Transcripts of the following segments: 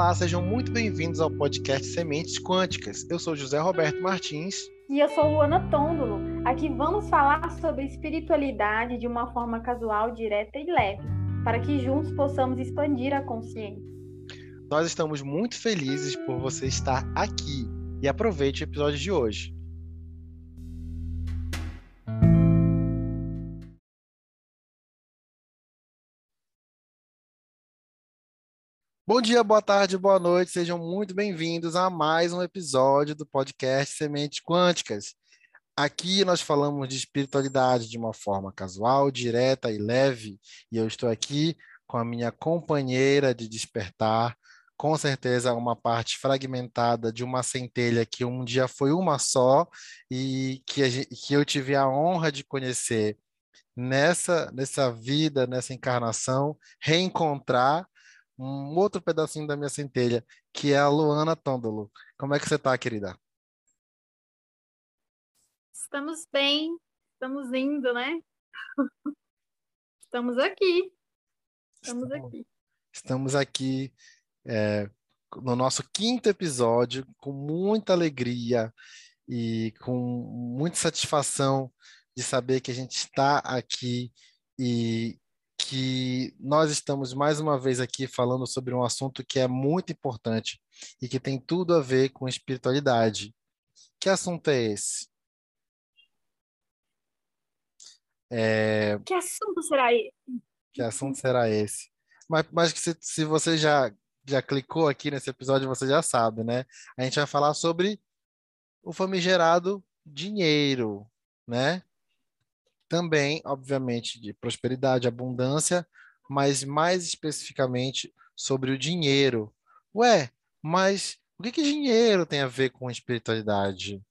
Olá, sejam muito bem-vindos ao podcast Sementes Quânticas. Eu sou José Roberto Martins. E eu sou Luana Tôndolo. Aqui vamos falar sobre espiritualidade de uma forma casual, direta e leve, para que juntos possamos expandir a consciência. Nós estamos muito felizes por você estar aqui e aproveite o episódio de hoje. Bom dia, boa tarde, boa noite, sejam muito bem-vindos a mais um episódio do podcast Sementes Quânticas. Aqui nós falamos de espiritualidade de uma forma casual, direta e leve, e eu estou aqui com a minha companheira de despertar, com certeza uma parte fragmentada de uma centelha que um dia foi uma só e que, gente, que eu tive a honra de conhecer nessa, nessa vida, nessa encarnação, reencontrar um outro pedacinho da minha centelha, que é a Luana Tondolo. Como é que você está, querida? Estamos bem, estamos indo, né? Estamos aqui. Estamos, estamos aqui. Estamos aqui é, no nosso quinto episódio, com muita alegria e com muita satisfação de saber que a gente está aqui e que nós estamos mais uma vez aqui falando sobre um assunto que é muito importante e que tem tudo a ver com espiritualidade. Que assunto é esse? É... Que assunto será esse? Que assunto será esse? Mas, mas se, se você já, já clicou aqui nesse episódio, você já sabe, né? A gente vai falar sobre o famigerado dinheiro, né? Também, obviamente, de prosperidade, abundância, mas mais especificamente sobre o dinheiro. Ué, mas o que, que dinheiro tem a ver com espiritualidade?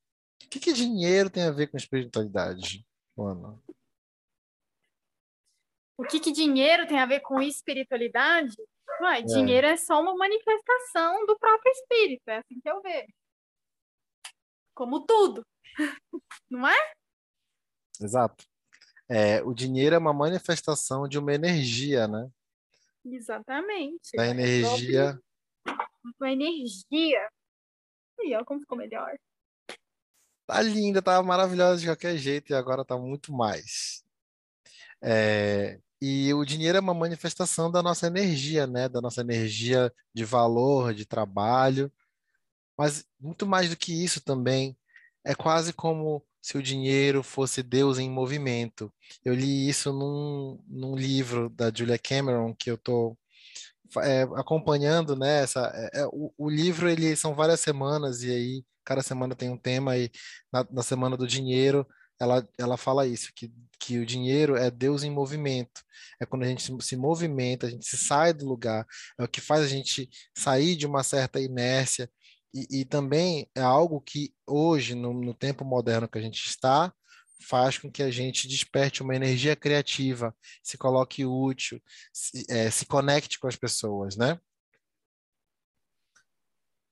O que, que dinheiro tem a ver com espiritualidade, Ana? O que, que dinheiro tem a ver com espiritualidade? Ué, é. dinheiro é só uma manifestação do próprio espírito, é assim que eu vejo. Como tudo, não é? Exato é, o dinheiro é uma manifestação de uma energia, né? Exatamente. Da energia. Uma energia. E olha como ficou melhor. Tá linda, tá maravilhosa de qualquer jeito e agora tá muito mais. É, e o dinheiro é uma manifestação da nossa energia, né? Da nossa energia de valor, de trabalho. Mas muito mais do que isso também, é quase como se o dinheiro fosse Deus em movimento. Eu li isso num, num livro da Julia Cameron que eu estou é, acompanhando, né? Essa, é, é, o, o, livro ele são várias semanas e aí cada semana tem um tema e na, na semana do dinheiro ela, ela fala isso que, que o dinheiro é Deus em movimento. É quando a gente se, movimenta, a gente se sai do lugar, é o que faz a gente sair de uma certa inércia e, e também é algo que hoje, no, no tempo moderno que a gente está, faz com que a gente desperte uma energia criativa, se coloque útil, se, é, se conecte com as pessoas, né?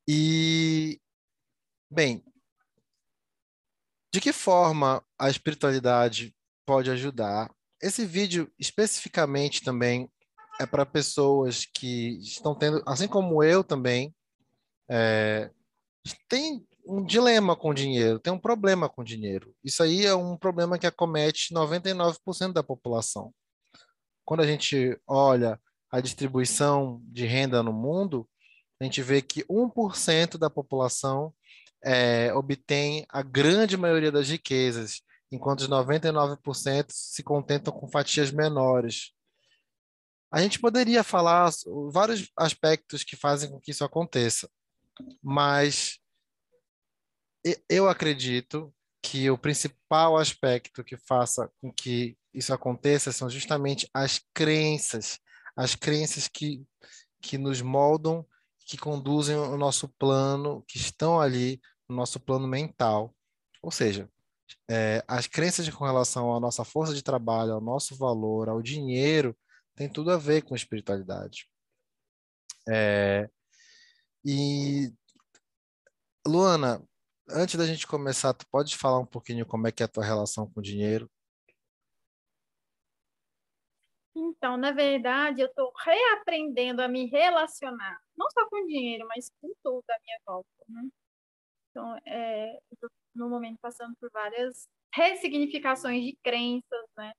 E, bem, de que forma a espiritualidade pode ajudar? Esse vídeo especificamente também é para pessoas que estão tendo, assim como eu também, é, tem um dilema com dinheiro, tem um problema com dinheiro. Isso aí é um problema que acomete 99% da população. Quando a gente olha a distribuição de renda no mundo, a gente vê que 1% da população é, obtém a grande maioria das riquezas, enquanto os 99% se contentam com fatias menores. A gente poderia falar vários aspectos que fazem com que isso aconteça. Mas eu acredito que o principal aspecto que faça com que isso aconteça são justamente as crenças, as crenças que, que nos moldam, que conduzem o nosso plano, que estão ali no nosso plano mental. Ou seja, é, as crenças com relação à nossa força de trabalho, ao nosso valor, ao dinheiro, tem tudo a ver com espiritualidade. É, e, Luana, antes da gente começar, tu pode falar um pouquinho como é que é a tua relação com o dinheiro? Então, na verdade, eu estou reaprendendo a me relacionar, não só com dinheiro, mas com tudo à minha volta. Né? Então, é, estou, no momento, passando por várias ressignificações de crenças, né?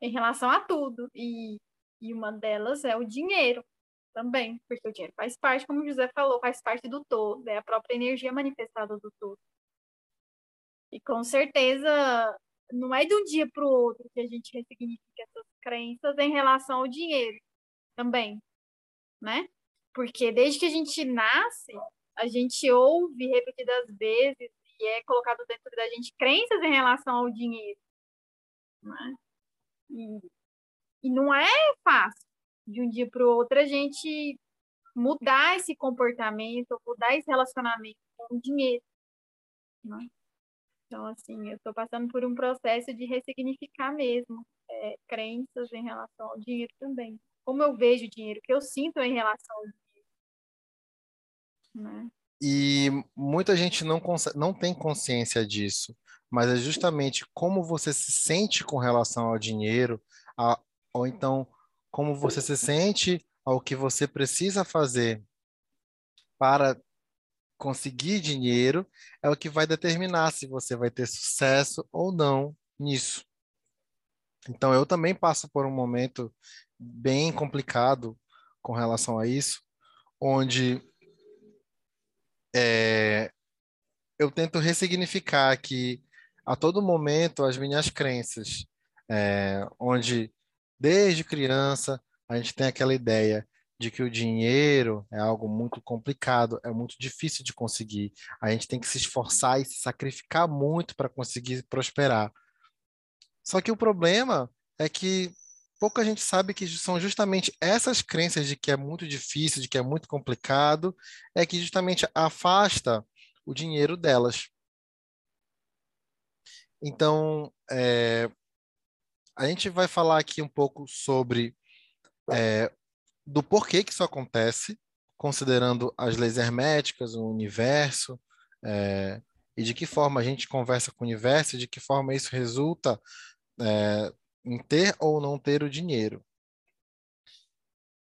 Em relação a tudo. E, e uma delas é o dinheiro também, porque o dinheiro faz parte, como o José falou, faz parte do todo, é a própria energia manifestada do todo. E com certeza não é de um dia para o outro que a gente ressignifica essas crenças em relação ao dinheiro também, né? Porque desde que a gente nasce, a gente ouve repetidas vezes e é colocado dentro da gente crenças em relação ao dinheiro, né? E, e não é fácil de um dia para o outro a gente mudar esse comportamento, mudar esse relacionamento com o dinheiro. Né? Então, assim, eu estou passando por um processo de ressignificar mesmo é, crenças em relação ao dinheiro também. Como eu vejo o dinheiro, o que eu sinto em relação ao dinheiro. Né? E muita gente não, não tem consciência disso, mas é justamente como você se sente com relação ao dinheiro, a, ou então como você se sente ao que você precisa fazer para conseguir dinheiro é o que vai determinar se você vai ter sucesso ou não nisso. Então, eu também passo por um momento bem complicado com relação a isso, onde é, eu tento ressignificar que a todo momento as minhas crenças, é, onde desde criança a gente tem aquela ideia de que o dinheiro é algo muito complicado, é muito difícil de conseguir. A gente tem que se esforçar e se sacrificar muito para conseguir prosperar. Só que o problema é que pouca gente sabe que são justamente essas crenças de que é muito difícil, de que é muito complicado, é que justamente afasta o dinheiro delas. Então, é, a gente vai falar aqui um pouco sobre é, do porquê que isso acontece, considerando as leis herméticas, o universo, é, e de que forma a gente conversa com o universo, e de que forma isso resulta é, em ter ou não ter o dinheiro.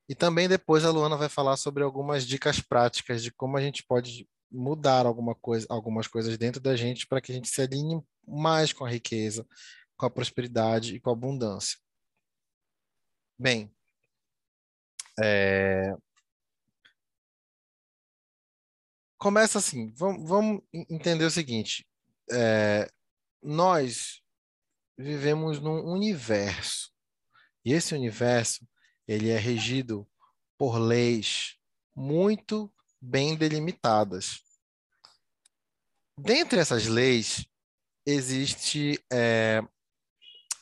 E também depois a Luana vai falar sobre algumas dicas práticas de como a gente pode mudar alguma coisa, algumas coisas dentro da gente para que a gente se alinhe mais com a riqueza, com a prosperidade e com a abundância. Bem, é... Começa assim, vamos, entender o seguinte: é... nós vivemos num universo e esse universo ele é regido por leis muito bem delimitadas. Dentre essas leis existe é,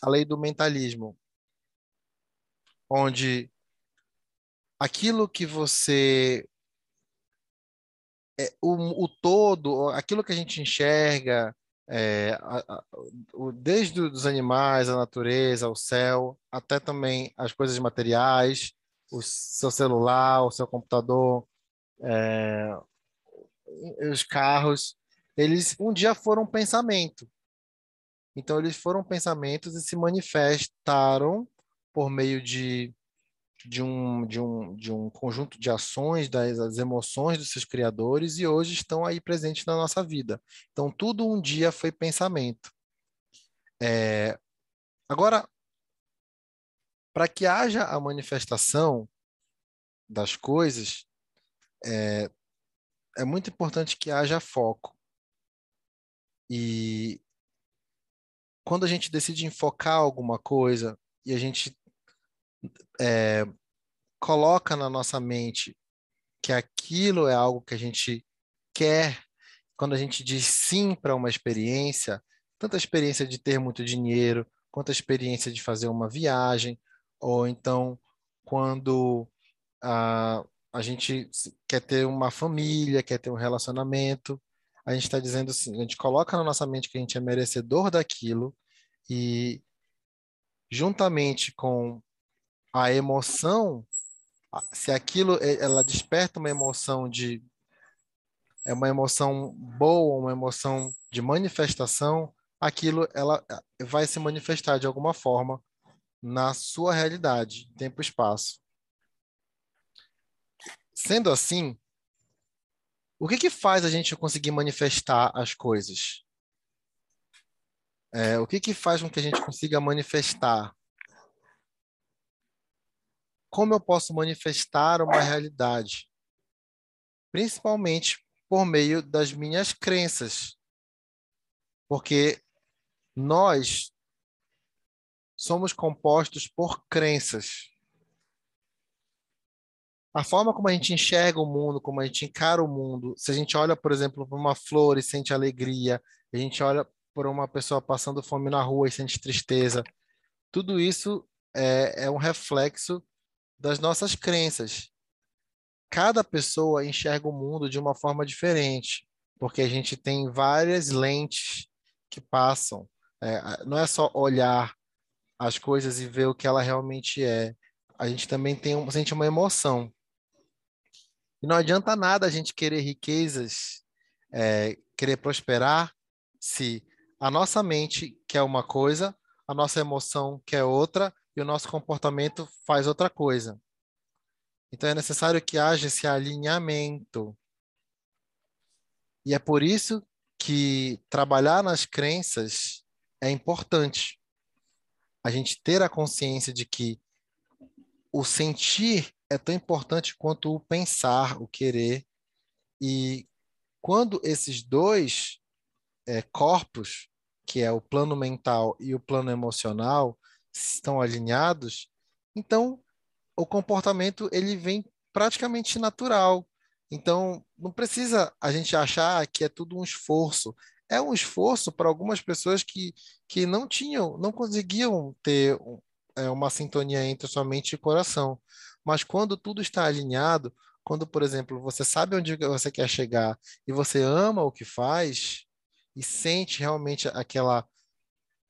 a lei do mentalismo, onde aquilo que você é, o, o todo, aquilo que a gente enxerga, é, a, a, o, desde os animais, a natureza, o céu, até também as coisas materiais, o seu celular, o seu computador, é, os carros, eles um dia foram pensamento. Então, eles foram pensamentos e se manifestaram por meio de de um, de um, de um conjunto de ações, das, das emoções dos seus criadores, e hoje estão aí presentes na nossa vida. Então, tudo um dia foi pensamento. É, agora, para que haja a manifestação das coisas, é, é muito importante que haja foco. E quando a gente decide enfocar alguma coisa e a gente é, coloca na nossa mente que aquilo é algo que a gente quer, quando a gente diz sim para uma experiência, tanto a experiência de ter muito dinheiro, quanto a experiência de fazer uma viagem, ou então quando a, a gente quer ter uma família, quer ter um relacionamento, a gente está dizendo assim, a gente coloca na nossa mente que a gente é merecedor daquilo e juntamente com a emoção, se aquilo ela desperta uma emoção de é uma emoção boa, uma emoção de manifestação, aquilo ela vai se manifestar de alguma forma na sua realidade, tempo e espaço. Sendo assim, o que, que faz a gente conseguir manifestar as coisas? É, o que, que faz com que a gente consiga manifestar? Como eu posso manifestar uma realidade? Principalmente por meio das minhas crenças. Porque nós somos compostos por crenças. A forma como a gente enxerga o mundo, como a gente encara o mundo, se a gente olha, por exemplo, para uma flor e sente alegria, a gente olha para uma pessoa passando fome na rua e sente tristeza, tudo isso é, é um reflexo das nossas crenças. Cada pessoa enxerga o mundo de uma forma diferente, porque a gente tem várias lentes que passam. É, não é só olhar as coisas e ver o que ela realmente é. A gente também tem um, sente uma emoção. E não adianta nada a gente querer riquezas, é, querer prosperar, se a nossa mente quer uma coisa, a nossa emoção quer outra e o nosso comportamento faz outra coisa. Então é necessário que haja esse alinhamento. E é por isso que trabalhar nas crenças é importante a gente ter a consciência de que o sentir é tão importante quanto o pensar, o querer. E quando esses dois é, corpos, que é o plano mental e o plano emocional, estão alinhados, então o comportamento ele vem praticamente natural. Então, não precisa a gente achar que é tudo um esforço é um esforço para algumas pessoas que, que não tinham, não conseguiam ter é, uma sintonia entre sua mente e coração. Mas quando tudo está alinhado, quando, por exemplo, você sabe onde você quer chegar e você ama o que faz e sente realmente aquela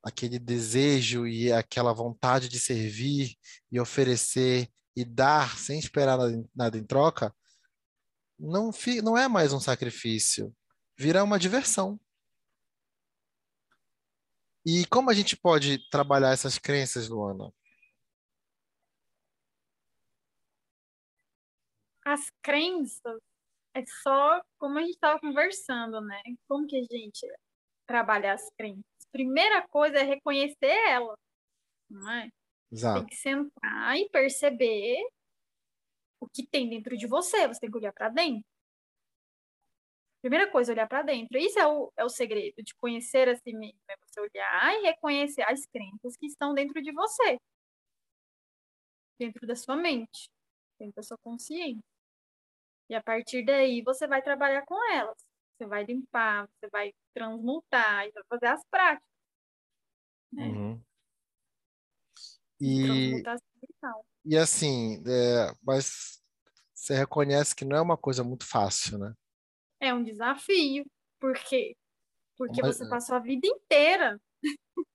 aquele desejo e aquela vontade de servir e oferecer e dar sem esperar nada, em troca, não, não é mais um sacrifício, vira uma diversão. E como a gente pode trabalhar essas crenças, Luana? As crenças é só como a gente estava conversando, né? Como que a gente trabalha as crenças? Primeira coisa é reconhecer elas, não é? Exato. Tem que sentar e perceber o que tem dentro de você. Você tem que olhar para dentro. Primeira coisa, olhar para dentro. Isso é o, é o segredo de conhecer a si mesmo. É você olhar e reconhecer as crenças que estão dentro de você. Dentro da sua mente. Dentro da sua consciência. E a partir daí, você vai trabalhar com elas. Você vai limpar, você vai transmutar, e vai fazer as práticas. Né? Uhum. E, e assim, é, mas você reconhece que não é uma coisa muito fácil, né? É um desafio. Por quê? Porque Mas... você é. passou a vida inteira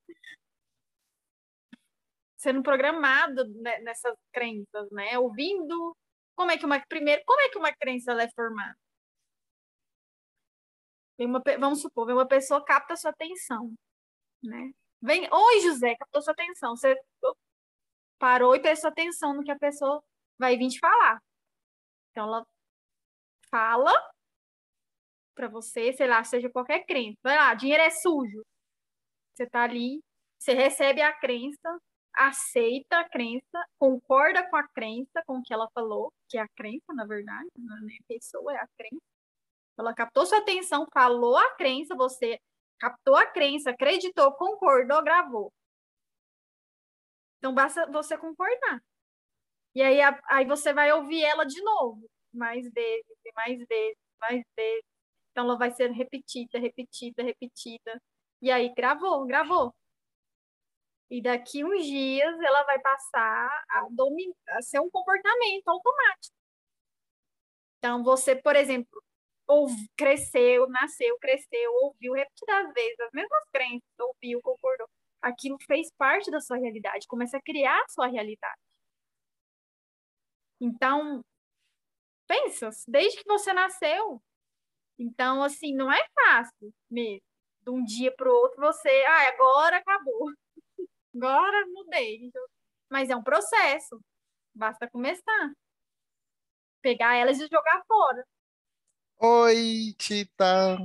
sendo programado nessas crenças, né? Ouvindo como é que uma primeiro, como é que uma crença é formada? Uma, vamos supor, uma pessoa capta sua atenção, né? Vem, oi José, captou sua atenção. Você parou e prestou atenção no que a pessoa vai vir te falar. Então ela fala para você, sei lá, seja qualquer crença. Vai lá, dinheiro é sujo. Você tá ali, você recebe a crença, aceita a crença, concorda com a crença, com o que ela falou, que é a crença, na verdade, não é nem a pessoa, é a crença. Ela captou sua atenção, falou a crença, você captou a crença, acreditou, concordou, gravou. Então basta você concordar. E aí, aí você vai ouvir ela de novo, mais vezes, mais vezes, mais vezes. Então ela vai ser repetida, repetida, repetida. E aí gravou, gravou. E daqui uns dias ela vai passar a, dominar, a ser um comportamento automático. Então você, por exemplo, ou cresceu, nasceu, cresceu, ouviu repetidas vezes as mesmas crenças, ouviu, concordou. Aquilo fez parte da sua realidade, começa a criar a sua realidade. Então, pensa, desde que você nasceu, então, assim, não é fácil mesmo. De um dia para o outro você, ah, agora acabou. Agora mudei. Mas é um processo. Basta começar. Pegar elas e jogar fora. Oi, Tita.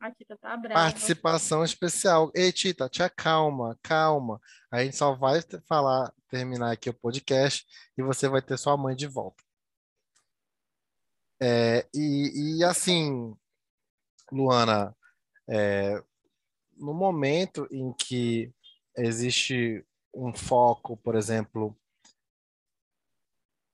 A Tita tá brava. Participação especial. Ei, Tita, te acalma, calma. A gente só vai falar, terminar aqui o podcast e você vai ter sua mãe de volta. É, e, e assim, Luana, é, no momento em que existe um foco, por exemplo,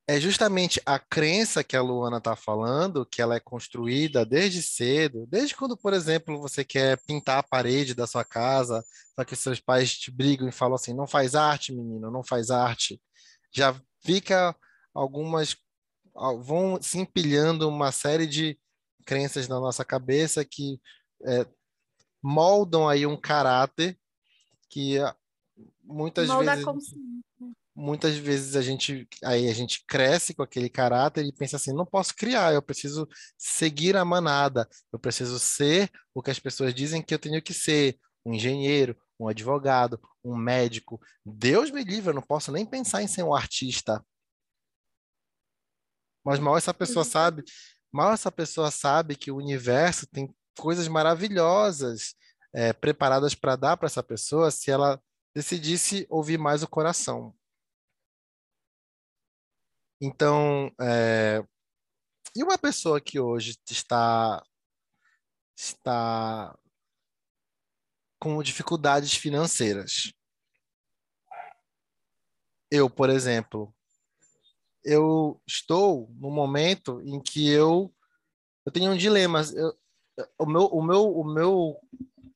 é justamente a crença que a Luana está falando, que ela é construída desde cedo, desde quando, por exemplo, você quer pintar a parede da sua casa, só que seus pais te brigam e falam assim: não faz arte, menino, não faz arte. Já fica algumas. vão se empilhando uma série de crenças na nossa cabeça que é, moldam aí um caráter que muitas Molda vezes muitas vezes a gente aí a gente cresce com aquele caráter e pensa assim, não posso criar, eu preciso seguir a manada, eu preciso ser o que as pessoas dizem que eu tenho que ser, um engenheiro, um advogado, um médico. Deus me livre, eu não posso nem pensar em ser um artista. Mas mal essa pessoa sabe, mal essa pessoa sabe que o universo tem coisas maravilhosas é, preparadas para dar para essa pessoa se ela decidisse ouvir mais o coração. Então, é, e uma pessoa que hoje está está com dificuldades financeiras. Eu, por exemplo, eu estou no momento em que eu eu tenho um dilema. Eu, o meu o meu o meu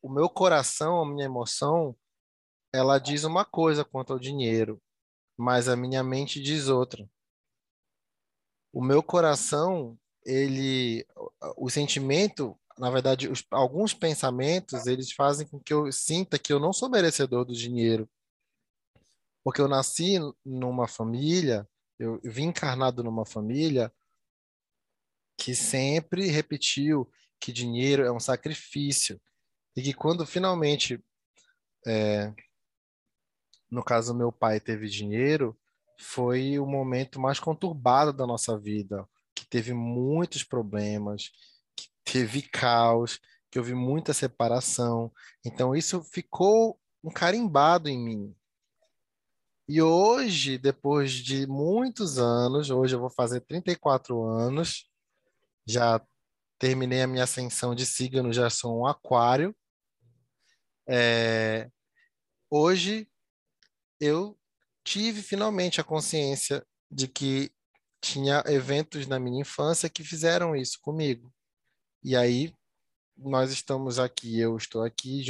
o meu coração, a minha emoção, ela diz uma coisa quanto ao dinheiro, mas a minha mente diz outra o meu coração, ele, o sentimento, na verdade, os, alguns pensamentos, eles fazem com que eu sinta que eu não sou merecedor do dinheiro. Porque eu nasci numa família, eu vim encarnado numa família que sempre repetiu que dinheiro é um sacrifício. E que quando finalmente, é, no caso, meu pai teve dinheiro, foi o momento mais conturbado da nossa vida, que teve muitos problemas, que teve caos, que houve muita separação. Então isso ficou um carimbado em mim. E hoje, depois de muitos anos, hoje eu vou fazer 34 anos, já terminei a minha ascensão de signo, já sou um aquário. É, hoje eu tive finalmente a consciência de que tinha eventos na minha infância que fizeram isso comigo. E aí nós estamos aqui, eu estou aqui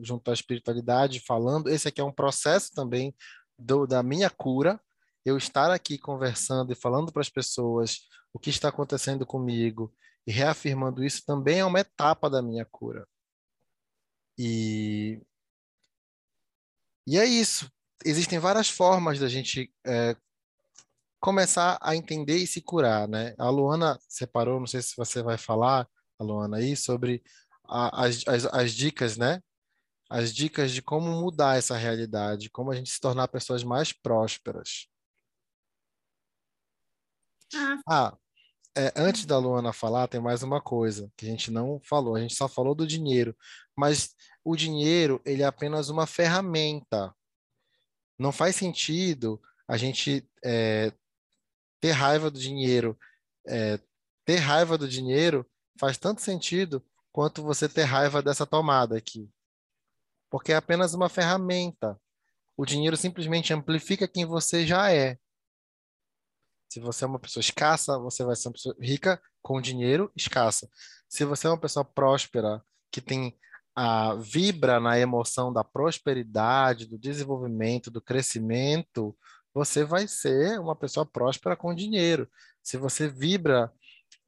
junto à espiritualidade falando. Esse aqui é um processo também do, da minha cura. Eu estar aqui conversando e falando para as pessoas o que está acontecendo comigo e reafirmando isso também é uma etapa da minha cura. E, e é isso existem várias formas da gente é, começar a entender e se curar, né? A Luana separou, não sei se você vai falar, Luana, aí, sobre a, as, as, as dicas, né? As dicas de como mudar essa realidade, como a gente se tornar pessoas mais prósperas. Ah, ah é, antes da Luana falar, tem mais uma coisa que a gente não falou. A gente só falou do dinheiro, mas o dinheiro ele é apenas uma ferramenta não faz sentido a gente é, ter raiva do dinheiro. É, ter raiva do dinheiro faz tanto sentido quanto você ter raiva dessa tomada aqui. Porque é apenas uma ferramenta. O dinheiro simplesmente amplifica quem você já é. Se você é uma pessoa escassa, você vai ser uma pessoa rica com dinheiro escassa. Se você é uma pessoa próspera, que tem a, vibra na emoção da prosperidade, do desenvolvimento, do crescimento, você vai ser uma pessoa próspera com dinheiro. Se você vibra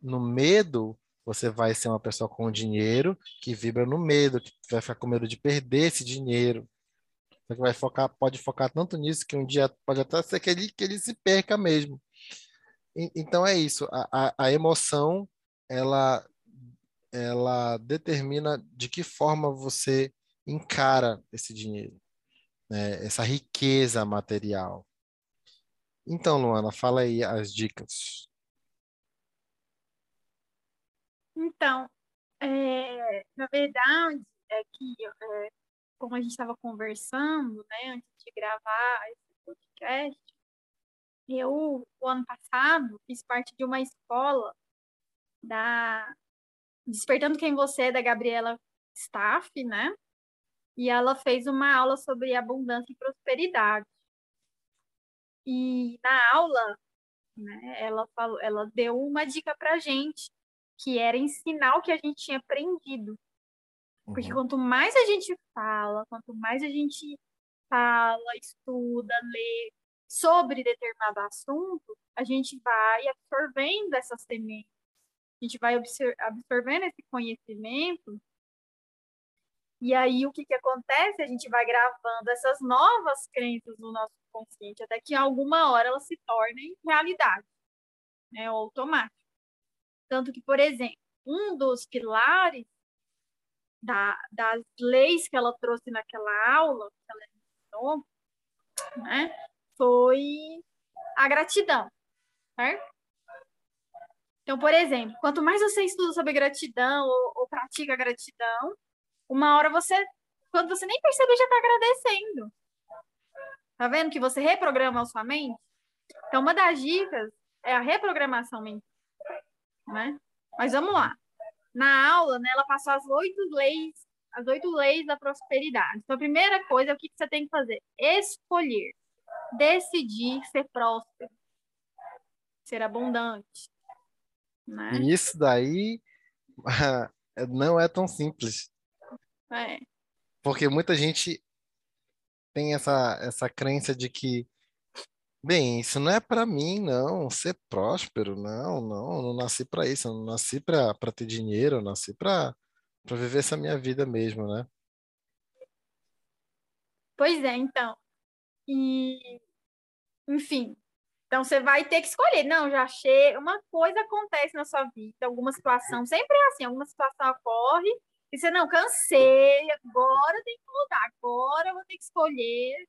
no medo, você vai ser uma pessoa com dinheiro que vibra no medo, que vai ficar com medo de perder esse dinheiro. Você vai focar, pode focar tanto nisso que um dia pode até ser que ele, que ele se perca mesmo. Então é isso. A, a, a emoção ela ela determina de que forma você encara esse dinheiro. né, essa riqueza material. Então, Luana, fala aí as dicas. Então, é, na verdade, é que, é, como a gente estava conversando, né, antes de gravar esse podcast, eu, o ano passado, fiz parte de uma escola da Despertando Quem Você é, da Gabriela Staff, né? E ela fez uma aula sobre abundância e prosperidade. E na aula, né, ela falou, ela deu uma dica pra gente, que era ensinar o que a gente tinha aprendido. Porque uhum. quanto mais a gente fala, quanto mais a gente fala, estuda, lê sobre determinado assunto, a gente vai absorvendo essas sementes. A gente vai absorvendo esse conhecimento e aí o que, que acontece? A gente vai gravando essas novas crenças no nosso consciente, até que em alguma hora elas se tornem realidade, né? Ou automático. Tanto que, por exemplo, um dos pilares da, das leis que ela trouxe naquela aula, que ela ensinou, né? Foi a gratidão, certo? Então, por exemplo, quanto mais você estuda sobre gratidão ou, ou pratica gratidão, uma hora você, quando você nem percebe, já está agradecendo. Tá vendo que você reprograma a sua mente? Então, uma das dicas é a reprogramação mental, né? Mas vamos lá. Na aula, né, ela passou as oito leis, as oito leis da prosperidade. Então, a primeira coisa, o que, que você tem que fazer? Escolher, decidir ser próspero, ser abundante. Né? E isso daí não é tão simples. É. Porque muita gente tem essa, essa crença de que, bem, isso não é para mim, não, ser próspero, não, não, não nasci para isso, eu não nasci para ter dinheiro, eu nasci para viver essa minha vida mesmo, né? Pois é, então. E, enfim, então você vai ter que escolher. Não, já chega. Uma coisa acontece na sua vida, alguma situação, sempre é assim, alguma situação ocorre e você, não, cansei, agora tem que mudar, agora eu vou ter que escolher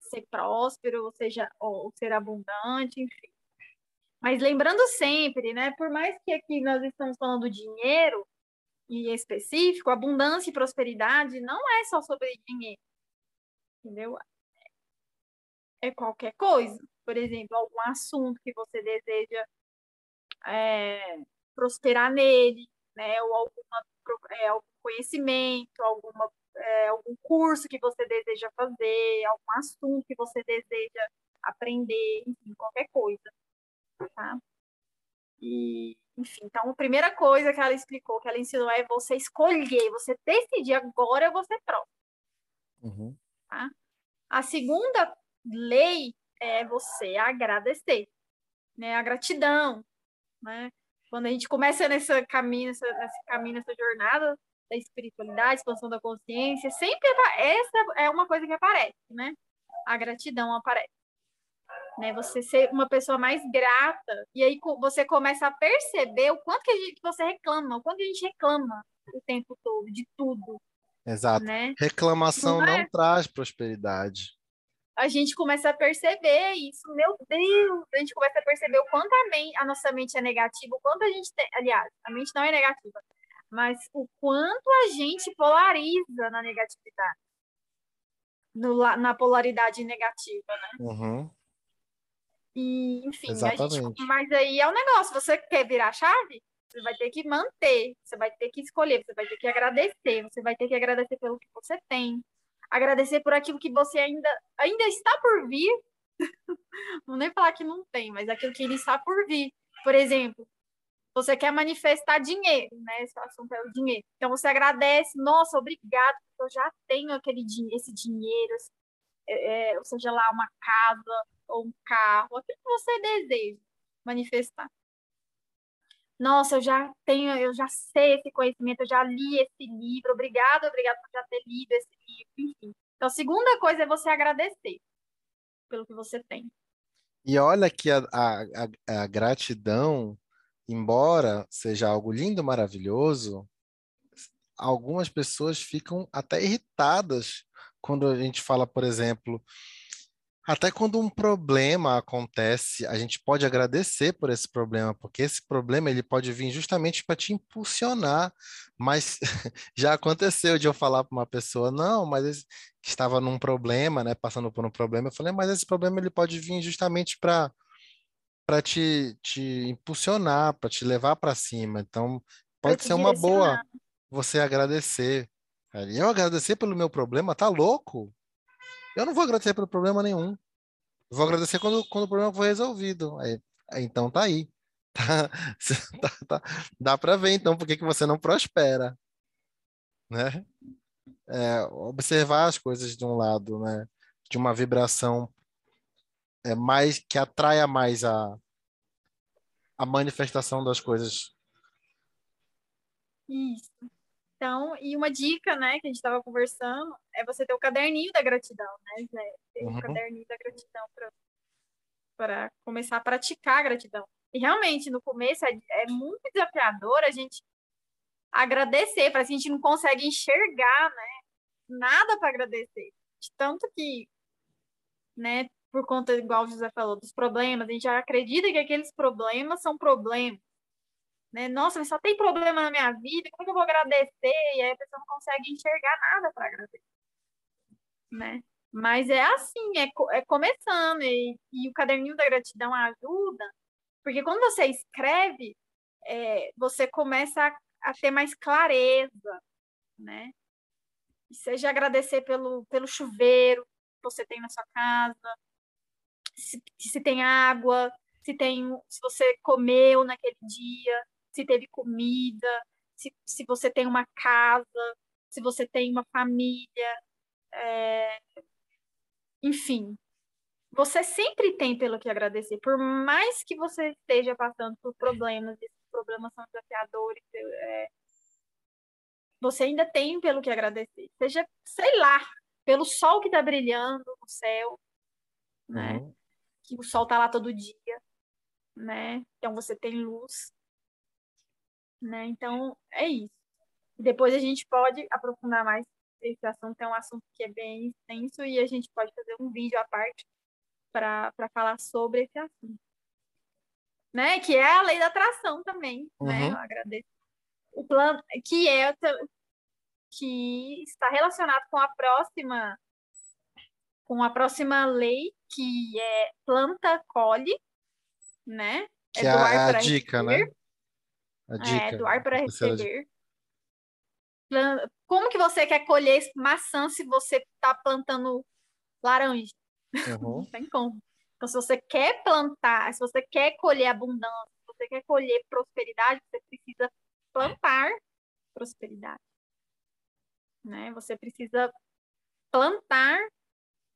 ser próspero, ou seja, ou ser abundante, enfim. Mas lembrando sempre, né, por mais que aqui nós estamos falando de dinheiro, e específico, abundância e prosperidade não é só sobre dinheiro, entendeu? É qualquer coisa. Por exemplo, algum assunto que você deseja é, prosperar nele, né? Ou alguma é, algum conhecimento, alguma, é, algum curso que você deseja fazer, algum assunto que você deseja aprender, enfim, qualquer coisa, tá? E, enfim, então a primeira coisa que ela explicou, que ela ensinou é você escolher, você decidir agora eu vou ser próprio. Uhum. Tá? A segunda lei é você agradecer, né? A gratidão, né? quando a gente começa nessa caminho, nessa, nesse caminho, nessa jornada da espiritualidade, expansão da consciência, sempre essa é uma coisa que aparece, né? A gratidão aparece. Né? Você ser uma pessoa mais grata, e aí você começa a perceber o quanto que, a gente, você reclama, o quanto a gente reclama o tempo todo, de tudo. Exato. Né? Reclamação não, é? não traz prosperidade a gente começa a perceber isso, meu Deus, a gente começa a perceber o quanto a, mente, a nossa mente é negativa, o quanto a gente tem, aliás, a mente não é negativa, mas o quanto a gente polariza na negatividade, no, na polaridade negativa, né? Uhum. E, enfim, gente, mas aí é o um negócio, você quer virar chave? Você vai ter que manter, você vai ter que escolher, você vai ter que agradecer, você vai ter que agradecer pelo que você tem, agradecer por aquilo que você ainda, ainda está por vir. não nem falar que não tem, mas aquilo que ele está por vir. Por exemplo, você quer manifestar dinheiro, né? Esse assunto é o dinheiro. Então você agradece, nossa, obrigado, porque eu já tenho aquele esse dinheiro, é, é, ou seja lá, uma casa ou um carro, aquilo que você deseja manifestar nossa, eu já tenho, eu já sei esse conhecimento, eu já li esse livro, obrigado, obrigado por já ter lido esse livro, enfim. Então, a segunda coisa é você agradecer pelo que você tem. E olha que a, a, a gratidão, embora seja algo lindo, maravilhoso, algumas pessoas ficam até irritadas quando a gente fala, por exemplo, até quando um problema acontece, a gente pode agradecer por esse problema, porque esse problema ele pode vir justamente para te impulsionar. Mas já aconteceu de eu falar para uma pessoa, não, mas que estava num problema, né, passando por um problema, eu falei, mas esse problema ele pode vir justamente para para te, te impulsionar, para te levar para cima. Então, pode ser uma boa você agradecer. Eu agradecer pelo meu problema, tá louco? Eu não vou agradecer pelo problema nenhum. vou agradecer quando, quando o problema for resolvido. Aí, aí então tá aí. Tá, tá, tá. Dá para ver então por que, que você não prospera. Né? É, observar as coisas de um lado, né? De uma vibração é mais que atraia mais a, a manifestação das coisas. Isso. Então, e uma dica, né, que a gente estava conversando, é você ter o caderninho da gratidão, né, Zé? Ter uhum. o caderninho da gratidão para começar a praticar a gratidão. E realmente, no começo, é, é muito desafiador a gente agradecer, que a gente não consegue enxergar, né, nada para agradecer. De tanto que, né, por conta, igual o José falou, dos problemas, a gente já acredita que aqueles problemas são problemas né? Nossa, mas só tem problema na minha vida, como é que eu vou agradecer? E aí a pessoa não consegue enxergar nada para agradecer, né? Mas é assim, é, é começando, e, e, o caderninho da gratidão ajuda, porque quando você escreve, é, você começa a, a, ter mais clareza, né? Seja agradecer pelo, pelo chuveiro que você tem na sua casa, se, se tem água, se tem se você comeu naquele dia, se teve comida, se, se você tem uma casa, se você tem uma família, é... enfim. Você sempre tem pelo que agradecer, por mais que você esteja passando por problemas, esses problemas são desafiadores, é... você ainda tem pelo que agradecer. Seja, sei lá, pelo sol que está brilhando no céu, né? Uhum. Que o sol está lá todo dia, né? Então você tem luz né? Então, é isso. Depois a gente pode aprofundar mais esse assunto, é um assunto que é bem extenso e a gente pode fazer um vídeo à parte para falar sobre esse assunto. Né? Que é a lei da atração também, né? uhum. né? Eu agradeço. O plano que é que está relacionado com a próxima com a próxima lei que é planta colhe, né? Que é, é a, a dica, né? A é, dica. É, doar para receber. Como que você quer colher maçã se você está plantando laranja? Uhum. Não tem como. Então, se você quer plantar, se você quer colher abundância, se você quer colher prosperidade, você precisa plantar prosperidade. Né? Você precisa plantar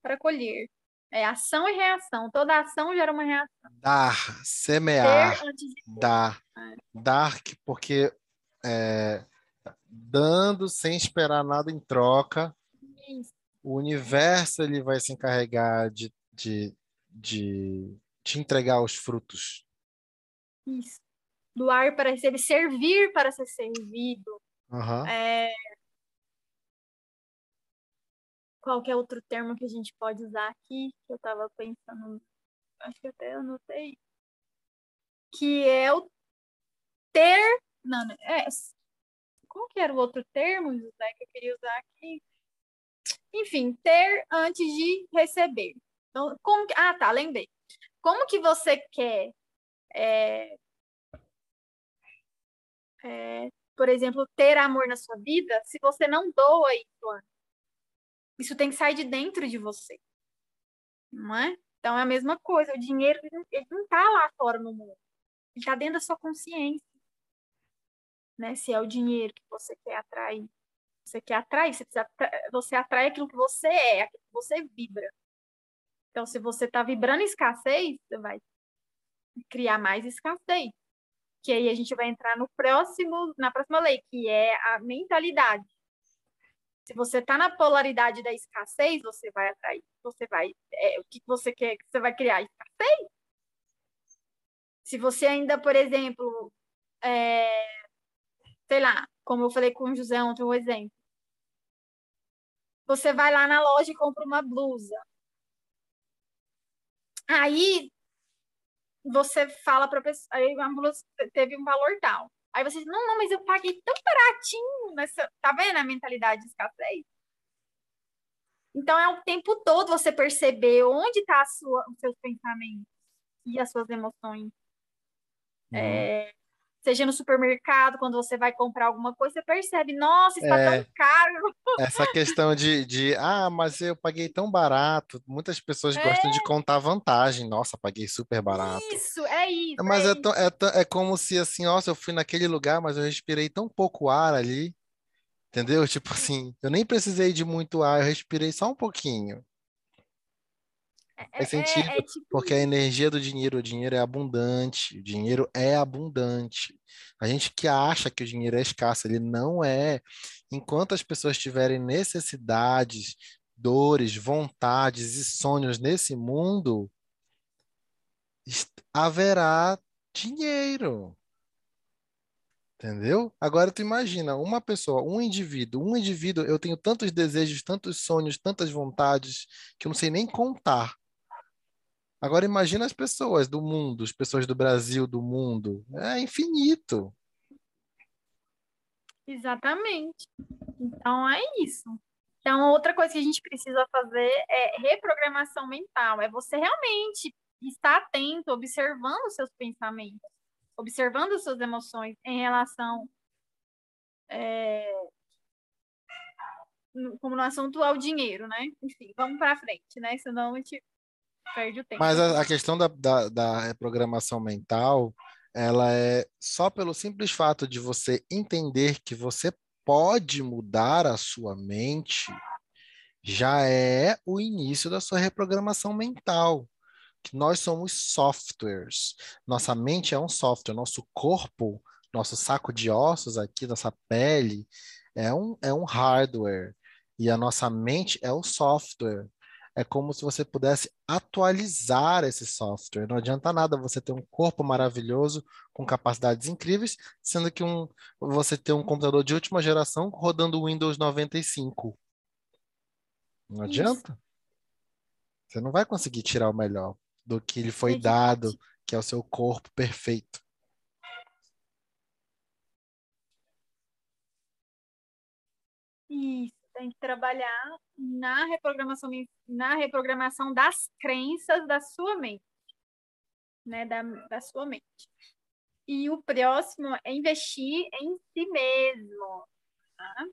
para colher. É ação e reação. Toda ação gera uma reação. Dar, semear, dar. É. Dar, porque é, dando sem esperar nada em troca, Isso. o universo ele vai se encarregar de, de, de te entregar os frutos. Isso. Doar para receber, servir para ser servido. Uhum. É, qualquer outro termo que a gente pode usar aqui, que eu estava pensando, acho que até anotei, que é o ter, não, é, qual que era o outro termo, José, que eu queria usar aqui? Enfim, ter antes de receber. Então, como que, ah, tá, lembrei. Como que você quer, é, é, por exemplo, ter amor na sua vida se você não doa isso antes? Isso tem que sair de dentro de você. Não é? Então é a mesma coisa. O dinheiro ele não está lá fora no mundo. Ele está dentro da sua consciência. Né? Se é o dinheiro que você quer atrair. Você quer atrair, você, precisa, você atrai aquilo que você é, aquilo que você vibra. Então, se você está vibrando escassez, você vai criar mais escassez. Que aí a gente vai entrar no próximo, na próxima lei, que é a mentalidade. Se você está na polaridade da escassez, você vai atrair, você vai, é, o que você quer, você vai criar escassez. Se você ainda, por exemplo, é, sei lá, como eu falei com o José ontem, um exemplo. Você vai lá na loja e compra uma blusa. Aí você fala para a pessoa, aí a blusa teve um valor tal. Aí você diz, não, não, mas eu paguei tão baratinho nessa. Tá vendo a mentalidade de escassez? Então é o tempo todo você perceber onde está os seus pensamentos e as suas emoções. Uhum. É, seja no supermercado, quando você vai comprar alguma coisa, você percebe, nossa, está é, tão caro. Essa questão de, de, ah, mas eu paguei tão barato. Muitas pessoas é. gostam de contar vantagem. Nossa, paguei super barato. Isso, é isso. Mas é, é, é, é como se assim, nossa, eu fui naquele lugar, mas eu respirei tão pouco ar ali. Entendeu? Tipo assim, eu nem precisei de muito ar, eu respirei só um pouquinho. Faz é, é, sentido, é, é tipo... porque a energia do dinheiro, o dinheiro é abundante, o dinheiro é abundante. A gente que acha que o dinheiro é escasso, ele não é. Enquanto as pessoas tiverem necessidades, dores, vontades e sonhos nesse mundo, haverá dinheiro. Entendeu? Agora tu imagina, uma pessoa, um indivíduo, um indivíduo, eu tenho tantos desejos, tantos sonhos, tantas vontades, que eu não sei nem contar. Agora imagina as pessoas do mundo, as pessoas do Brasil, do mundo. É infinito. Exatamente. Então é isso. Então, outra coisa que a gente precisa fazer é reprogramação mental. É você realmente estar atento, observando os seus pensamentos, observando as suas emoções em relação. É, como no assunto ao dinheiro, né? Enfim, vamos para frente, né? Senão a gente perde o tempo. Mas a, a questão da, da, da reprogramação mental, ela é só pelo simples fato de você entender que você pode mudar a sua mente, já é o início da sua reprogramação mental. Que nós somos softwares. Nossa mente é um software, nosso corpo, nosso saco de ossos aqui, nossa pele, é um, é um hardware. E a nossa mente é o software é como se você pudesse atualizar esse software. Não adianta nada você ter um corpo maravilhoso com capacidades incríveis, sendo que um, você ter um computador de última geração rodando Windows 95. Não adianta. Isso. Você não vai conseguir tirar o melhor do que lhe foi dado, que é o seu corpo perfeito. Isso tem que trabalhar na reprogramação, na reprogramação das crenças da sua mente, né, da, da sua mente. E o próximo é investir em si mesmo. Tá?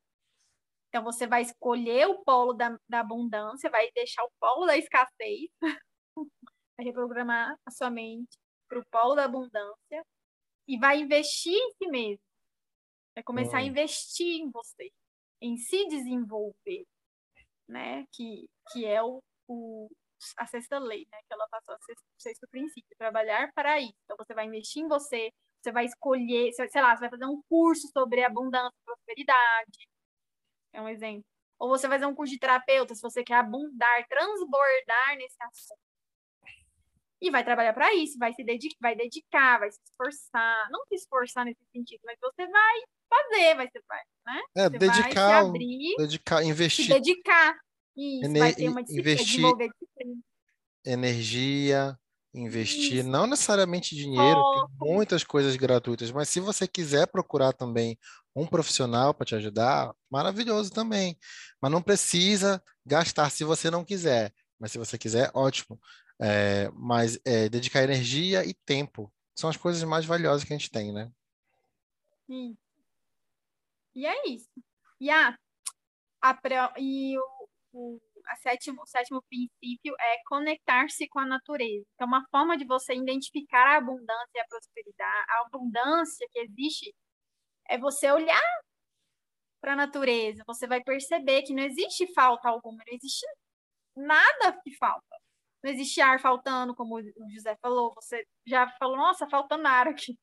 Então, você vai escolher o polo da, da abundância, vai deixar o polo da escassez, vai reprogramar a sua mente para o polo da abundância e vai investir em si mesmo. Vai começar a investir em você em se desenvolver, né? Que, que é o, o, a sexta lei, né? Que ela passou a sexto, sexto princípio, trabalhar para isso. Então, você vai investir em você, você vai escolher, sei lá, você vai fazer um curso sobre abundância prosperidade, é um exemplo. Ou você vai fazer um curso de terapeuta, se você quer abundar, transbordar nesse assunto. E vai trabalhar para isso, vai se dedicar, vai dedicar, vai se esforçar, não se esforçar nesse sentido, mas você vai fazer, vai ser, né? É, Você dedicar, abrir, dedicar, investir. Se dedicar. Isso, Ener vai ter uma disciplina, investir disciplina. energia, investir, Isso. não necessariamente dinheiro, tem muitas coisas gratuitas, mas se você quiser procurar também um profissional para te ajudar, maravilhoso também. Mas não precisa gastar se você não quiser. Mas se você quiser, ótimo. É, mas é, dedicar energia e tempo são as coisas mais valiosas que a gente tem, né? Sim. E é isso. E, a, a, e o, o, a sétimo, o sétimo princípio é conectar-se com a natureza. Então, uma forma de você identificar a abundância e a prosperidade, a abundância que existe, é você olhar para a natureza. Você vai perceber que não existe falta alguma, não existe nada que falta. Não existe ar faltando, como o José falou. Você já falou, nossa, faltando ar aqui.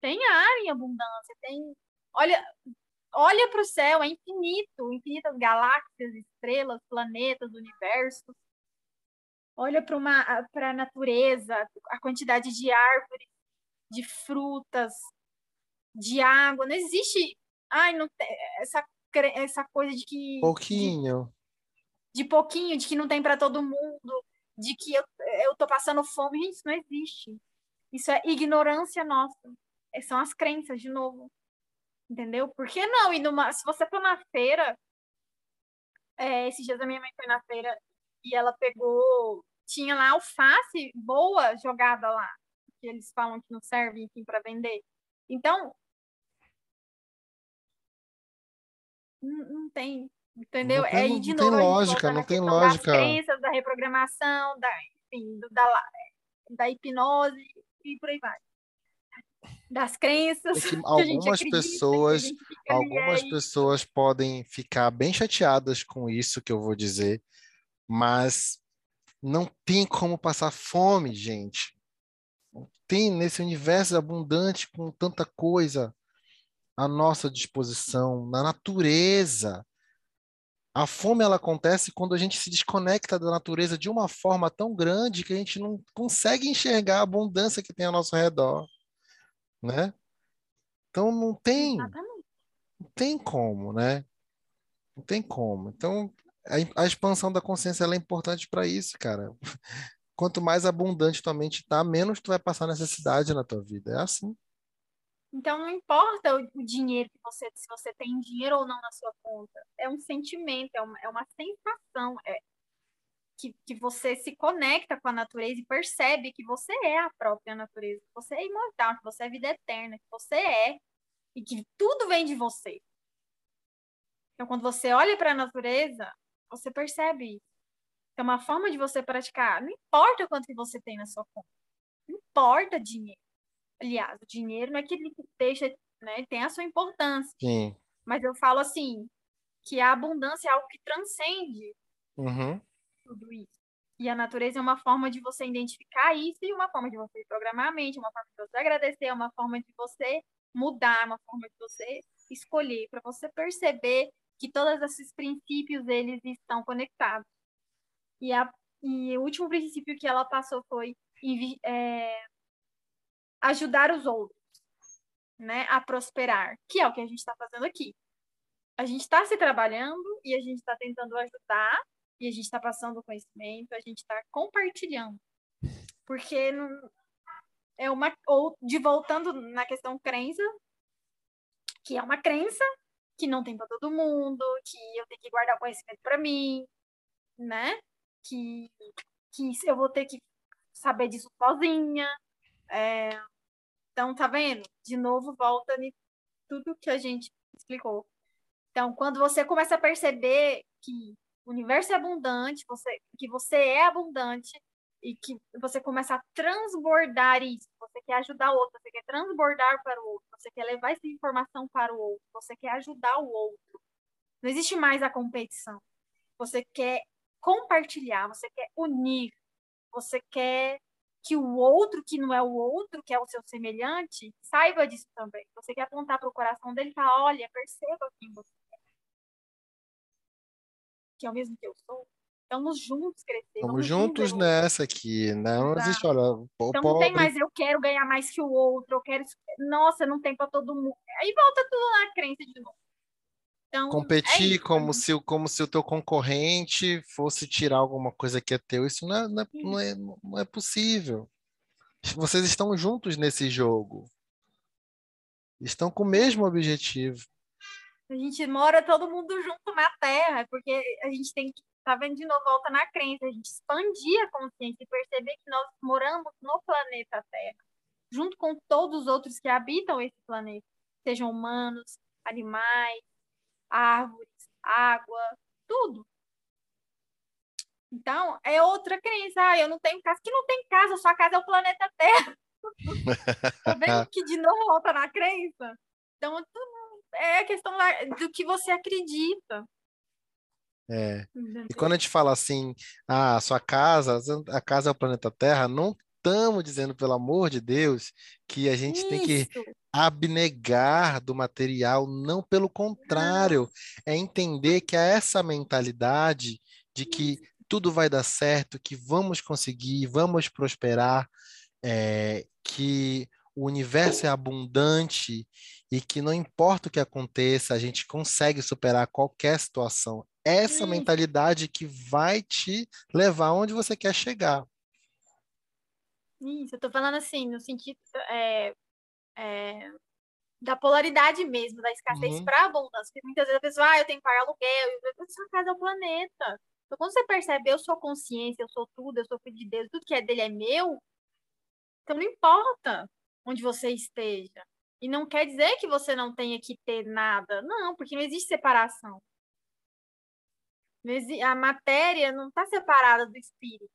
Tem ar em abundância, tem. Olha, olha para o céu, é infinito, infinitas galáxias, estrelas, planetas, universos. Olha para a natureza, a quantidade de árvores, de frutas, de água. Não existe, ai, não essa essa coisa de que pouquinho. de pouquinho, de que não tem para todo mundo, de que eu, eu tô passando fome. Gente, isso não existe. Isso é ignorância nossa. É, são as crenças, de novo. Entendeu? Por que não? E numa, se você for na feira, é, esses dias a minha mãe foi na feira e ela pegou. Tinha lá alface boa jogada lá. Que eles falam que não serve, enfim, para vender. Então. Não, não tem. Entendeu? Não tem, é, de não novo, tem lógica, não tem lógica. Das crenças, da reprogramação, da, enfim, do, da, da hipnose e por aí vai. Das crenças. É que algumas pessoas, algumas pessoas podem ficar bem chateadas com isso que eu vou dizer, mas não tem como passar fome, gente. Não tem nesse universo abundante com tanta coisa à nossa disposição, na natureza. A fome ela acontece quando a gente se desconecta da natureza de uma forma tão grande que a gente não consegue enxergar a abundância que tem ao nosso redor, né? Então não tem, não tem como, né? Não tem como. Então a, a expansão da consciência é importante para isso, cara. Quanto mais abundante tua mente está, menos tu vai passar necessidade na tua vida. É assim. Então não importa o, o, dinheiro que você, se você tem dinheiro ou não na sua conta. É um sentimento, é uma, é uma sensação. É, que, que você se conecta com a natureza e percebe que você é a própria natureza, que você é imortal, que você é vida eterna, que você é e que tudo vem de você. Então, quando você olha para a natureza, você percebe isso. É uma forma de você praticar. Não importa quanto que você tem na sua conta. Não importa dinheiro. Aliás, o dinheiro não é que ele deixa, né? Tem a sua importância. Sim. Mas eu falo assim, que a abundância é algo que transcende uhum. Tudo isso. E a natureza é uma forma de você identificar isso e uma forma de você programar a mente, uma forma de você agradecer, uma forma de você mudar, uma forma de você escolher, para você perceber que todos esses princípios eles estão conectados. E, a, e o último princípio que ela passou foi é, ajudar os outros, né, a prosperar, que é o que a gente está fazendo aqui. A gente está se trabalhando e a gente está tentando ajudar e a gente está passando o conhecimento, a gente está compartilhando, porque não, é uma ou de voltando na questão crença, que é uma crença que não tem para todo mundo, que eu tenho que guardar o conhecimento para mim, né? Que que eu vou ter que saber disso sozinha. É, então, tá vendo? De novo, volta em tudo que a gente explicou. Então, quando você começa a perceber que o universo é abundante, você, que você é abundante e que você começa a transbordar isso, você quer ajudar o outro, você quer transbordar para o outro, você quer levar essa informação para o outro, você quer ajudar o outro. Não existe mais a competição. Você quer compartilhar, você quer unir, você quer que o outro, que não é o outro, que é o seu semelhante, saiba disso também. Você quer apontar para o coração dele e falar: olha, perceba quem você é. Que é o mesmo que eu sou. Estamos juntos crescer. Estamos juntos nessa aqui, né? Não existe, olha. Então não tem mais eu quero ganhar mais que o outro, eu quero. Nossa, não tem para todo mundo. Aí volta tudo na crença de novo. Então, Competir é como, se, como se o teu concorrente fosse tirar alguma coisa que é teu, isso não é, não é, não é, não é possível. Vocês estão juntos nesse jogo. Estão com o mesmo objetivo. A gente mora todo mundo junto na Terra, porque a gente tem que, tá vendo de novo, volta na crença, a gente expandir a consciência e perceber que nós moramos no planeta Terra, junto com todos os outros que habitam esse planeta, sejam humanos, animais, árvores, água, tudo. Então, é outra crença. Ah, eu não tenho casa. Que não tem casa, sua casa é o planeta Terra. tá vendo que de novo volta na crença? Então, é a questão do que você acredita. É. E quando a gente fala assim, ah, sua casa, a casa é o planeta Terra, não estamos dizendo, pelo amor de Deus, que a gente Isso. tem que abnegar do material, não pelo contrário, é entender que é essa mentalidade de que tudo vai dar certo, que vamos conseguir, vamos prosperar, é, que o universo é abundante e que não importa o que aconteça, a gente consegue superar qualquer situação. essa mentalidade que vai te levar onde você quer chegar. Isso, eu tô falando assim, no sentido é, é, da polaridade mesmo, da escassez uhum. para abundância. Porque muitas vezes a pessoa, ah, eu tenho que pagar aluguel, eu sua casa é o planeta. Então, quando você percebe, eu sou consciência, eu sou tudo, eu sou filho de Deus, tudo que é dele é meu, então não importa onde você esteja. E não quer dizer que você não tenha que ter nada. Não, porque não existe separação. A matéria não está separada do espírito.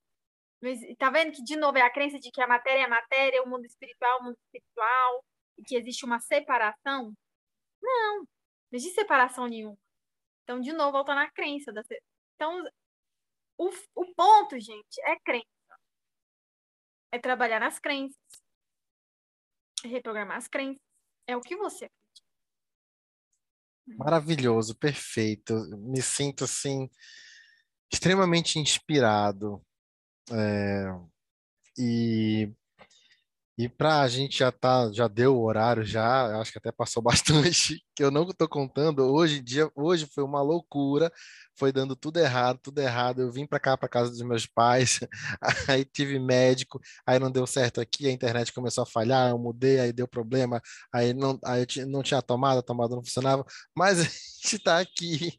Está vendo que, de novo, é a crença de que a matéria é a matéria, o mundo espiritual é o mundo espiritual, e que existe uma separação? Não, não existe separação nenhuma. Então, de novo, volta na crença. Da... Então, o, o ponto, gente, é crença. É trabalhar nas crenças. É reprogramar as crenças. É o que você acredita. Maravilhoso, perfeito. Me sinto assim extremamente inspirado. É, e e para a gente já tá, já deu o horário já, acho que até passou bastante, que eu não estou contando. Hoje dia, hoje foi uma loucura, foi dando tudo errado, tudo errado. Eu vim para cá, para casa dos meus pais, aí tive médico, aí não deu certo aqui, a internet começou a falhar, eu mudei, aí deu problema, aí não, aí não tinha tomada, a tomada não funcionava, mas a gente está aqui,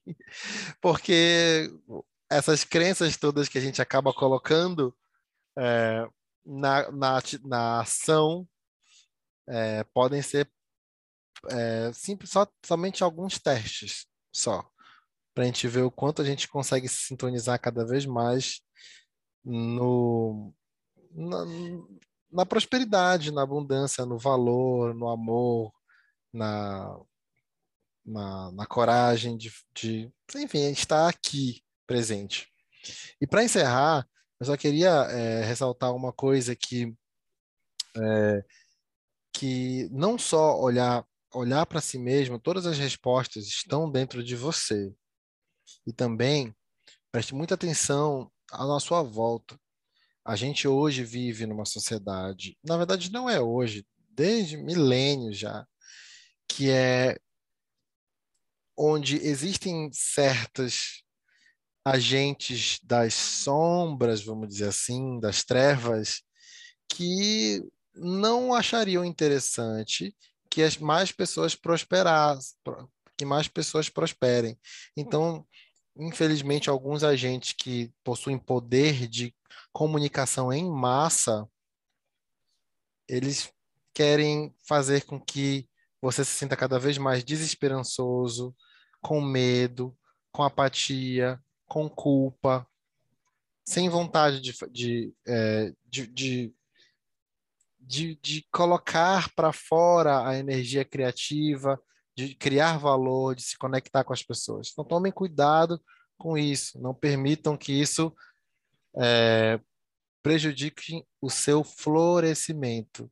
porque essas crenças todas que a gente acaba colocando é, na, na, na ação é, podem ser é, simples, só, somente alguns testes só, para a gente ver o quanto a gente consegue se sintonizar cada vez mais no, na, na prosperidade, na abundância, no valor, no amor, na, na, na coragem de, de, enfim, estar aqui presente. E para encerrar, eu só queria é, ressaltar uma coisa que é, que não só olhar olhar para si mesmo, todas as respostas estão dentro de você. E também preste muita atenção à sua volta. A gente hoje vive numa sociedade, na verdade não é hoje, desde milênios já, que é onde existem certas agentes das sombras, vamos dizer assim, das trevas, que não achariam interessante que as mais pessoas prosperassem, que mais pessoas prosperem. Então, infelizmente, alguns agentes que possuem poder de comunicação em massa, eles querem fazer com que você se sinta cada vez mais desesperançoso, com medo, com apatia, com culpa, sem vontade de, de, é, de, de, de, de colocar para fora a energia criativa, de criar valor, de se conectar com as pessoas. Então, tomem cuidado com isso. Não permitam que isso é, prejudique o seu florescimento,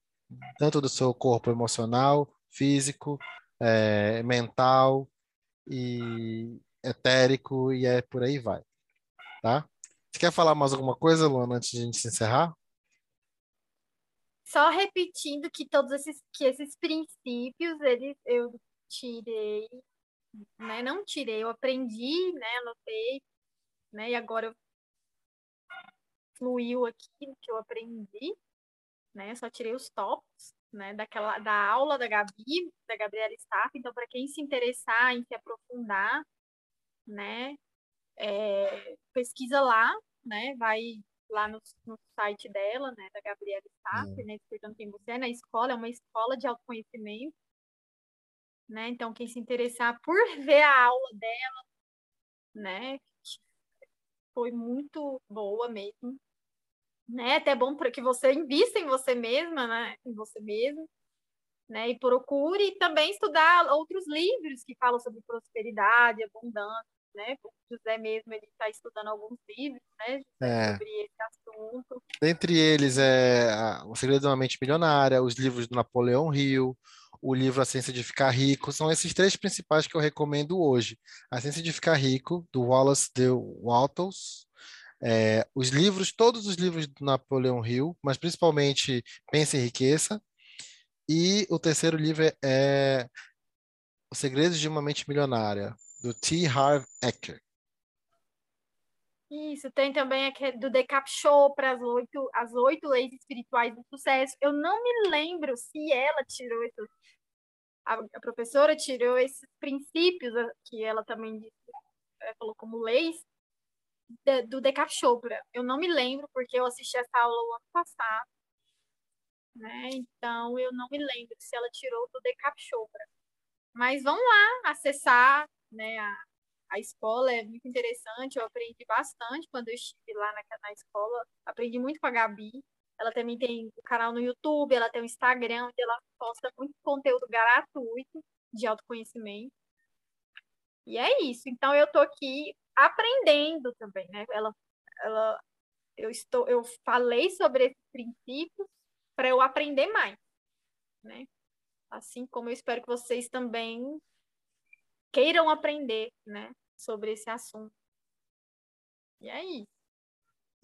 tanto do seu corpo emocional, físico, é, mental e, etérico e é por aí vai. Tá? Você quer falar mais alguma coisa, Luana, antes de a gente se encerrar? Só repetindo que todos esses, que esses princípios, eles, eu tirei, né? Não tirei, eu aprendi, né? Anotei, né? E agora fluiu aqui que eu aprendi, né? Só tirei os tópicos, né? Daquela da aula da Gabi, da Gabriela Staff. Então, para quem se interessar em se aprofundar, né? É, pesquisa lá, né? Vai lá no, no, site dela, né? Da Gabriela Staff, uhum. né? Despertando quem você é, na escola, é uma escola de autoconhecimento, né? Então, quem se interessar por ver a aula dela, né? Foi muito boa mesmo, né? Até bom para que você invista em você mesma, né? Em você mesmo, né? E procure também estudar outros livros que falam sobre prosperidade, abundância, né? O José mesmo ele está estudando alguns livros, né? É. Sobre esse assunto. Dentre eles é O Segredo de uma Mente Milionária, os livros do Napoleão Hill, o livro A Ciência de Ficar Rico, são esses três principais que eu recomendo hoje. A Ciência de Ficar Rico, do Wallace de Walters, é, os livros, todos os livros do Napoleão Hill, mas principalmente Pense em Riqueza, e o terceiro livro é, é Os Segredos de uma Mente Milionária, do T. Harv Eker. Isso, tem também aquele do Decap Show para as oito, as oito leis espirituais do sucesso. Eu não me lembro se ela tirou esses, a, a professora tirou esses princípios que ela também ela falou como leis de, do Decap Chopra. Eu não me lembro porque eu assisti essa aula o ano passado, né? Então eu não me lembro se ela tirou do Decap Chopra. Mas vão lá acessar, né, a, a escola é muito interessante, eu aprendi bastante quando eu estive lá na, na escola, aprendi muito com a Gabi. Ela também tem o canal no YouTube, ela tem o Instagram, onde ela posta muito conteúdo gratuito de autoconhecimento. E é isso. Então eu tô aqui aprendendo também, né? Ela, ela, eu estou, eu falei sobre esses princípios para eu aprender mais, né? Assim como eu espero que vocês também queiram aprender, né, sobre esse assunto. E é isso.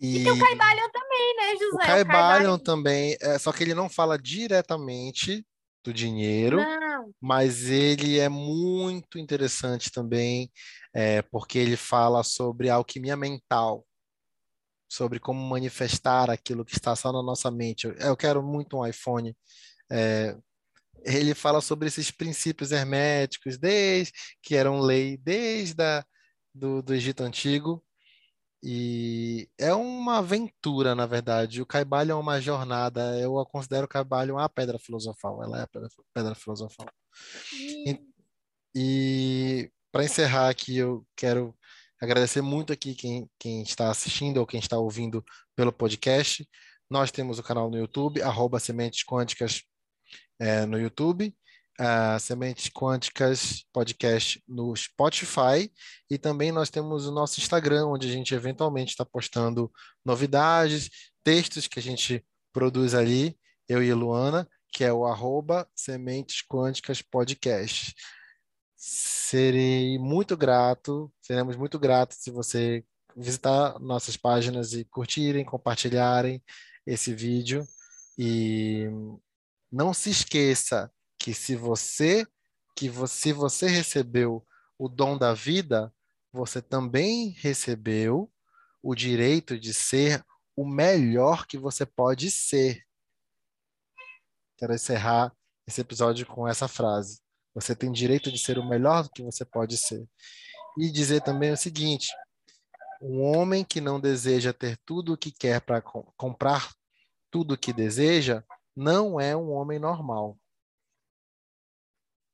E, e tem o Caibalion também, né, José? O Caibalion também, é, só que ele não fala diretamente do dinheiro, não. mas ele é muito interessante também, é, porque ele fala sobre alquimia mental, sobre como manifestar aquilo que está só na nossa mente. Eu, eu quero muito um iPhone. É, ele fala sobre esses princípios herméticos, desde que eram lei desde a, do, do Egito Antigo. E é uma aventura, na verdade. O Caibalho é uma jornada. Eu considero o Caibalho uma pedra filosofal. Ela é a pedra, pedra filosofal. E, e para encerrar aqui, eu quero agradecer muito aqui quem, quem está assistindo ou quem está ouvindo pelo podcast. Nós temos o canal no YouTube, arroba Sementes Quânticas é, no YouTube, a Sementes Quânticas Podcast no Spotify e também nós temos o nosso Instagram, onde a gente eventualmente está postando novidades, textos que a gente produz ali, eu e Luana, que é o arroba Sementes Quânticas Podcast. Serei muito grato, seremos muito gratos se você visitar nossas páginas e curtirem, compartilharem esse vídeo. E não se esqueça que se você que você, você recebeu o dom da vida, você também recebeu o direito de ser o melhor que você pode ser. Quero encerrar esse episódio com essa frase. Você tem direito de ser o melhor que você pode ser. E dizer também o seguinte: um homem que não deseja ter tudo o que quer para comprar tudo o que deseja, não é um homem normal. O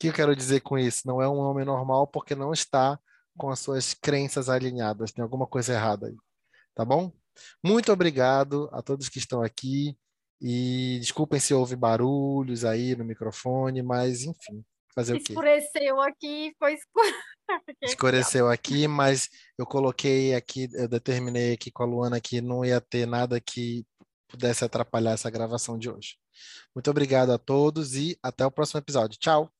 que eu quero dizer com isso? Não é um homem normal porque não está com as suas crenças alinhadas. Tem alguma coisa errada aí. Tá bom? Muito obrigado a todos que estão aqui. E desculpem se houve barulhos aí no microfone, mas enfim, fazer o quê? Escureceu aqui, foi Escureceu aqui, mas eu coloquei aqui, eu determinei aqui com a Luana que não ia ter nada que pudesse atrapalhar essa gravação de hoje. Muito obrigado a todos e até o próximo episódio. Tchau.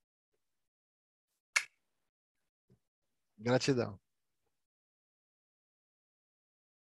Gratidão.